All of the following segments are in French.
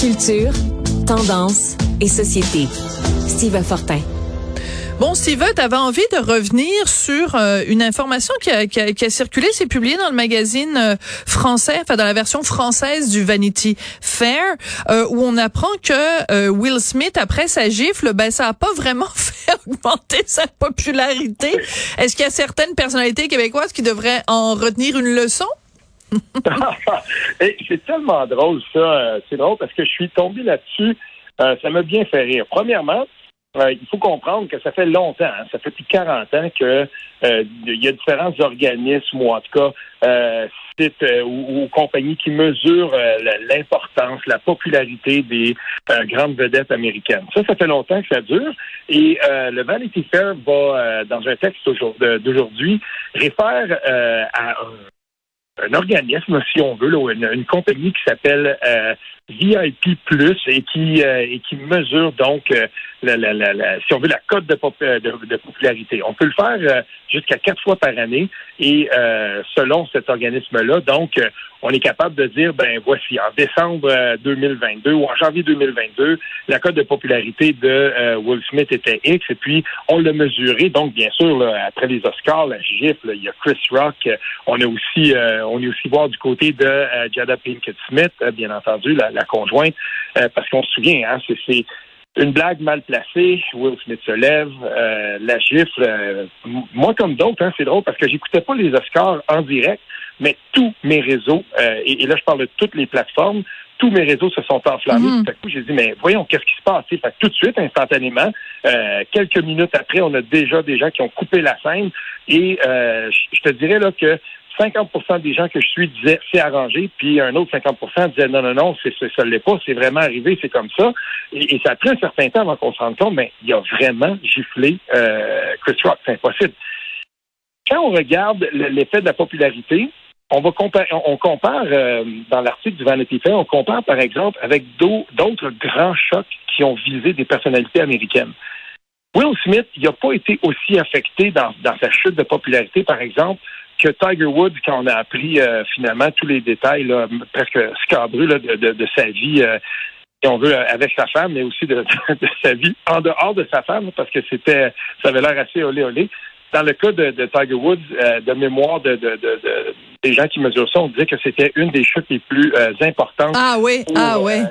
Culture, tendance et société. Steve Fortin. Bon, Steven, tu avais envie de revenir sur euh, une information qui a, qui, a, qui a, circulé, c'est publié dans le magazine euh, français, enfin dans la version française du Vanity Fair, euh, où on apprend que Will Smith, après sa gifle, ben ça a pas vraiment fait augmenter sa popularité. Est-ce qu'il y a certaines personnalités québécoises qui devraient en retenir une leçon? c'est tellement drôle ça. C'est drôle parce que je suis tombé là-dessus. ça m'a bien fait rire. Premièrement, euh, il faut comprendre que ça fait longtemps, hein, ça fait plus de 40 ans que euh, il y a différents organismes ou en tout cas euh, sites ou, compagnies qui mesurent l'importance, la popularité des grandes vedettes américaines. Ça, ça fait longtemps que ça dure. Et le Vanity Fair va, dans un texte d'aujourd'hui, réfère à un organisme, si on veut, une, compagnie qui s'appelle VIP Plus et qui et qui mesure donc la, la, la, si on veut, la cote de, euh, de, popularité. On peut le faire euh, jusqu'à quatre fois par année et euh, selon cet organisme-là, donc, on est capable de dire, ben voici, en décembre 2022 ou en janvier 2022, la cote de popularité de Will Smith était X et puis on l'a mesuré. Donc, bien sûr, après les Oscars, la gifle, il y a Chris Rock. on a aussi, on est aussi voir du côté de Jada Pinkett Smith, bien entendu, la, la conjointe, parce qu'on se souvient, hein, c'est une blague mal placée, Will Smith se lève, euh, la gifle. Euh, moi, comme d'autres, hein, c'est drôle parce que j'écoutais pas les Oscars en direct, mais tous mes réseaux, euh, et, là je parle de toutes les plateformes, tous mes réseaux se sont enflammés. Tout à coup, j'ai dit, mais voyons, qu'est-ce qui se passe? Fait tout de suite, instantanément, quelques minutes après, on a déjà des gens qui ont coupé la scène. Et je te dirais là que 50% des gens que je suis disaient c'est arrangé, puis un autre 50% disaient non, non, non, c'est, ça ne l'est pas, c'est vraiment arrivé, c'est comme ça. Et, ça a pris un certain temps avant qu'on se rende compte, mais il a vraiment giflé euh, Chris Rock, c'est impossible. Quand on regarde l'effet de la popularité, on va on compare euh, dans l'article du Vanity Fair, on compare par exemple avec d'autres grands chocs qui ont visé des personnalités américaines. Will Smith, il n'a pas été aussi affecté dans sa chute de popularité, par exemple, que Tiger Woods, quand on a appris euh, finalement tous les détails presque scabreux de, sa vie, euh, si on veut, avec sa femme, mais aussi de, sa vie en dehors de sa femme, parce que c'était, ça avait l'air assez olé olé. Dans le cas de, Tiger Woods, euh, de mémoire de, des gens qui mesurent ça, on disait que c'était une des chutes les plus importantes. Ah oui, ah oui.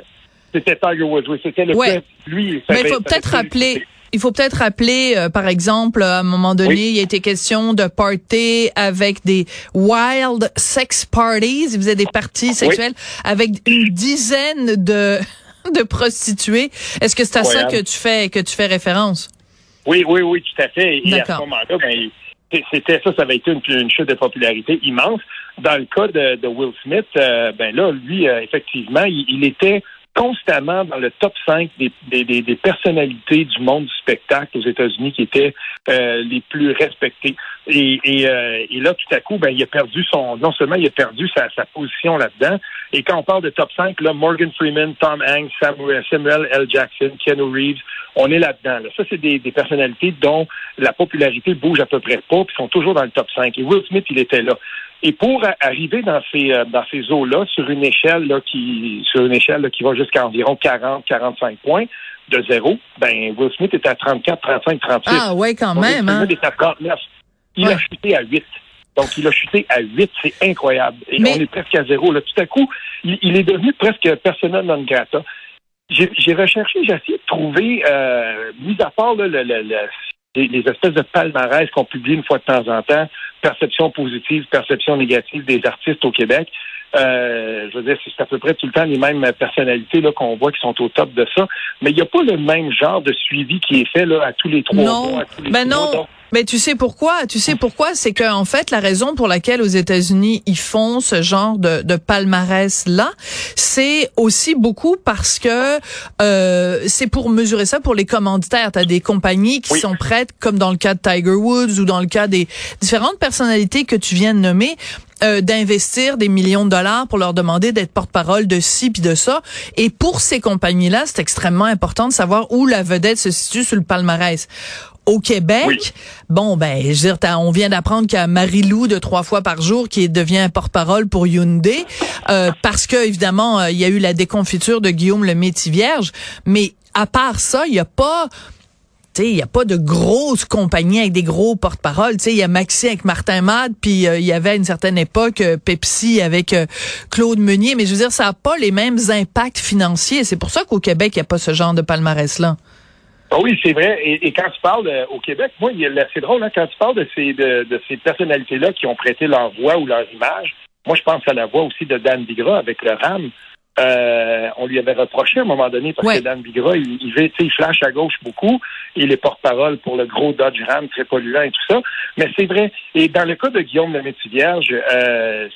c'était Tiger Woods, oui, c'était le ouais. lui. Mais il faut peut-être rappeler il faut peut-être rappeler, euh, par exemple, à un moment donné, il a été question de party avec des wild sex parties. Il faisait des parties sexuelles avec une dizaine de de prostituées. Est-ce que c'est à ça que tu fais que tu fais référence? Oui, oui, oui, tout à fait. Et à ce moment-là, ben, c'était ça, ça avait été une, chute de popularité immense. Dans le cas de, Will Smith, euh, ben là, lui, euh, effectivement, il, était constamment dans le top 5 des, des, des, personnalités du monde du spectacle aux États-Unis qui étaient euh, les plus respectées. Et, et, euh, et, là, tout à coup, ben, il a perdu son, non seulement il a perdu sa, sa position là-dedans, et quand on parle de top 5, là, Morgan Freeman, Tom Hanks, Samuel, Samuel L. Jackson, Keanu Reeves, on est là-dedans. Là. Ça, c'est des, des, personnalités dont la popularité bouge à peu près pas, puis sont toujours dans le top 5. Et Will Smith, il était là. Et pour arriver dans ces euh, dans ces eaux-là, sur une échelle là, qui sur une échelle qui va jusqu'à environ 40-45 points de zéro, ben Will Smith était à 34, 35, 36. Ah ouais, quand même. Hein? Il a chuté à 8. Donc, il a chuté à 8. C'est incroyable. Et on est presque à zéro. Là. Tout à coup, il, est devenu presque persona non grata. J'ai recherché, j'ai essayé de trouver, euh, mis à part le, le, le, les, espèces de palmarès qu'on publie une fois de temps en temps, perception positive, perception négative des artistes au Québec. Euh, je veux dire, c'est à peu près tout le temps les mêmes personnalités là qu'on voit qui sont au top de ça. Mais il n'y a pas le même genre de suivi qui est fait là à tous les trois mois. À tous les ben non. Mais tu sais pourquoi? Tu sais pourquoi? C'est que en fait la raison pour laquelle aux États-Unis ils font ce genre de, de palmarès là, c'est aussi beaucoup parce que euh, c'est pour mesurer ça pour les commanditaires. T'as des compagnies qui sont prêtes, comme dans le cas de Tiger Woods ou dans le cas des différentes personnalités que tu viens de nommer, euh, d'investir des millions de dollars pour leur demander d'être porte-parole de ci puis de ça. Et pour ces compagnies-là, c'est extrêmement important de savoir où la vedette se situe sur le palmarès. Au Québec, bon ben, je veux dire, on vient d'apprendre qu'il y a Marie-Lou de trois fois par jour qui devient porte-parole pour Hyundai, euh, parce que évidemment euh, il y a eu la déconfiture de Guillaume le Métis Vierge, mais à part ça, il n'y a pas il n'y a pas de grosses compagnies avec des gros porte-paroles. Il y a Maxi avec Martin Mad, puis euh, il y avait à une certaine époque Pepsi avec Claude Meunier. Mais je veux dire, ça n'a pas les mêmes impacts financiers. C'est pour ça qu'au Québec, il n'y a pas ce genre de palmarès-là. Ah oui, c'est vrai. Et, quand tu parles euh, au Québec, moi, c'est drôle, hein, quand tu parles de ces, de, ces personnalités-là qui ont prêté leur voix ou leur image, moi, je pense à la voix aussi de Dan Bigra avec le RAM. Euh, on lui avait reproché à un moment donné parce que Dan Bigra, il, il, il flash à gauche beaucoup. Il est porte-parole pour le gros Dodge Ram très polluant et tout ça. Mais c'est vrai. Et dans le cas de Guillaume le Vierge, euh,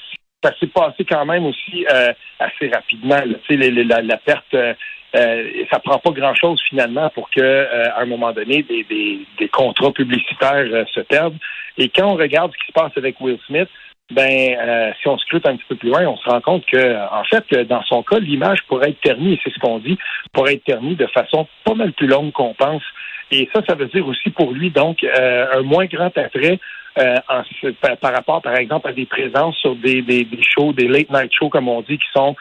ça s'est passé quand même aussi euh, assez rapidement. Tu sais, la, la, perte euh, ça prend pas grand-chose finalement pour que, euh, à un moment donné, des, des, des contrats publicitaires euh, se perdent. Et quand on regarde ce qui se passe avec Will Smith, ben, euh, si on scrute un petit peu plus loin, on se rend compte que, en fait, dans son cas, l'image pourrait être ternie, c'est ce qu'on dit, pourrait être ternie de façon pas mal plus longue qu'on pense. Et ça, ça veut dire aussi pour lui, donc, un moins grand attrait en, par, rapport, par exemple, à des présences sur des, des, des shows, des late night shows, comme on dit, qui sont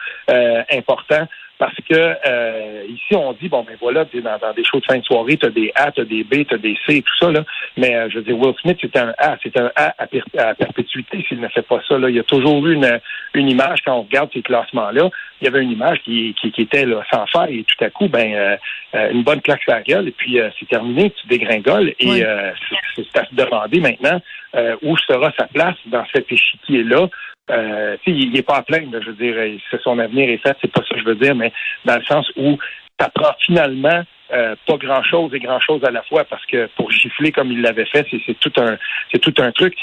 importants parce que euh, ici, on dit, bon, ben voilà, dans, dans des shows de fin de soirée, tu as des A, tu as des B, tu as des C, tout ça, là. Mais euh, je veux dire, Will Smith, c'est un A, c'est un A à, perpétuité s'il ne fait pas ça. Là. Il y a toujours eu une, une image, quand on regarde ces classements-là, il y avait une image qui, qui, qui était là, sans faire, et tout à coup, ben euh, une bonne claque sur la gueule, et puis c'est terminé, tu dégringoles, et c'est à se demander maintenant où sera sa place dans cet échiquier-là euh, il n'est pas à plaindre, je veux dire, son avenir est fait, c'est pas ça que je veux dire, mais dans le sens où ça prend finalement euh, pas grand chose et grand chose à la fois parce que pour gifler comme il l'avait fait, c'est tout un c'est tout un truc.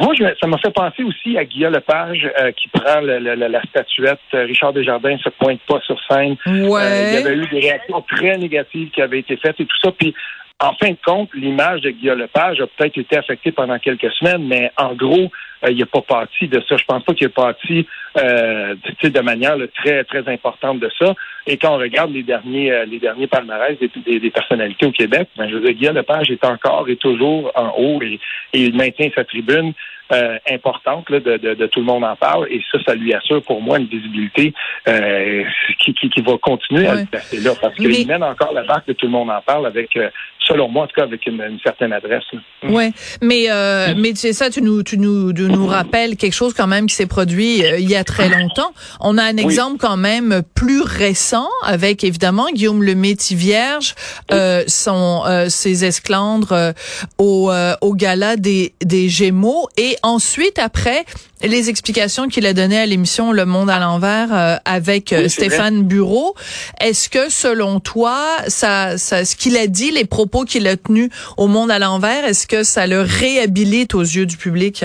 Moi, ça m'a fait penser aussi à Guillaume Lepage euh, qui prend la statuette. Richard Desjardins se pointe pas sur scène. Ouais. il y avait eu des réactions très négatives qui avaient été faites et tout ça. Puis en fin de compte, l'image de Guillaume Lepage a peut-être été affectée pendant quelques semaines, mais en gros, euh, il n'a pas parti de ça. Je pense pas qu'il est parti euh, de manière très très importante de ça. Et quand on regarde les derniers euh, les derniers palmarès des, des, personnalités au Québec, ben, je veux dire, Guillaume Lepage est encore et toujours en haut et, et il maintient sa tribune. Euh, importante là, de, de, de, tout le monde en parle et ça, ça lui assure pour moi une visibilité euh, qui, qui, qui, va continuer à le passer là parce qu'il mène encore la barque de tout le monde en parle avec euh, selon moi, en tout cas, avec une, une certaine adresse. Mm. Ouais, mais euh, mais c'est ça, tu nous tu nous tu nous rappelles quelque chose quand même qui s'est produit euh, il y a très longtemps. On a un exemple quand même plus récent avec évidemment Guillaume le Métis Vierge, euh, son euh, ses esclandres euh, au au gala des des Gémeaux et ensuite après les explications qu'il a données à l'émission Le Monde à l'envers euh, avec euh, Stéphane Bureau. Est-ce que selon toi, ça, ça ce qu'il a dit, les propos qu'il a tenus au Monde à l'envers, est-ce que ça le réhabilite aux yeux du public?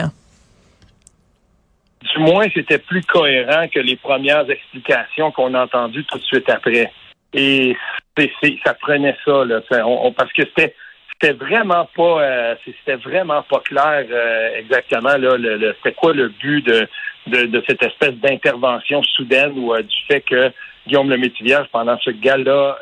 Du moins, c'était plus cohérent que les premières explications qu'on a entendues tout de suite après. Et ça prenait ça, là, parce que c'était c'était vraiment pas euh, c'était vraiment pas clair euh, exactement là le, c'était quoi le but de, de, cette espèce d'intervention soudaine ou euh, du fait que Guillaume le Métivier pendant ce gala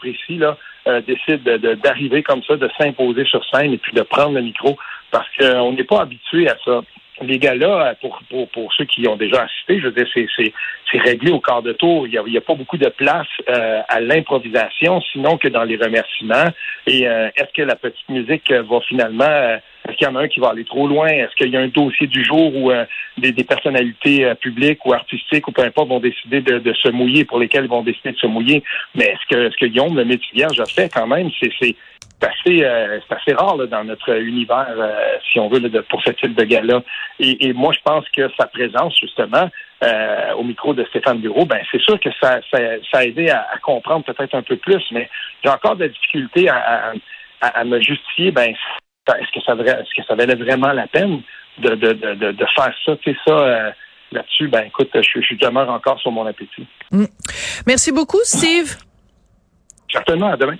précis là décide d'arriver comme ça de s'imposer sur scène et puis de prendre le micro parce qu'on n'est pas habitué à ça les gars-là, pour, pour, pour ceux qui ont déjà assisté, je veux dire, c'est, réglé au quart de tour. Il n'y a, a, pas beaucoup de place euh, à l'improvisation, sinon que dans les remerciements. Et euh, est-ce que la petite musique va finalement... Euh, est-ce qu'il y en a un qui va aller trop loin? Est-ce qu'il y a un dossier du jour où des, des, personnalités publiques ou artistiques ou peu importe vont décider de, de, se mouiller, pour lesquelles ils vont décider de se mouiller? Mais est-ce que, est-ce que Guillaume, le métier vierge, a fait quand même? C'est, c'est, c'est assez, euh, assez rare dans notre univers, euh, si on veut, de, pour ce type de gars-là. Et, moi, je pense que sa présence, justement, euh, au micro de Stéphane Bureau, ben c'est sûr que ça, ça, ça a aidé à, comprendre peut-être un peu plus, mais j'ai encore de la difficulté à, à, me justifier, ben est-ce que ça est-ce que ça valait vraiment la peine de, de, de, de faire ça, tu sais, ça là-dessus, ben écoute, je, je demeure encore sur mon appétit. Mm. Merci beaucoup, Steve. Certainement, à demain.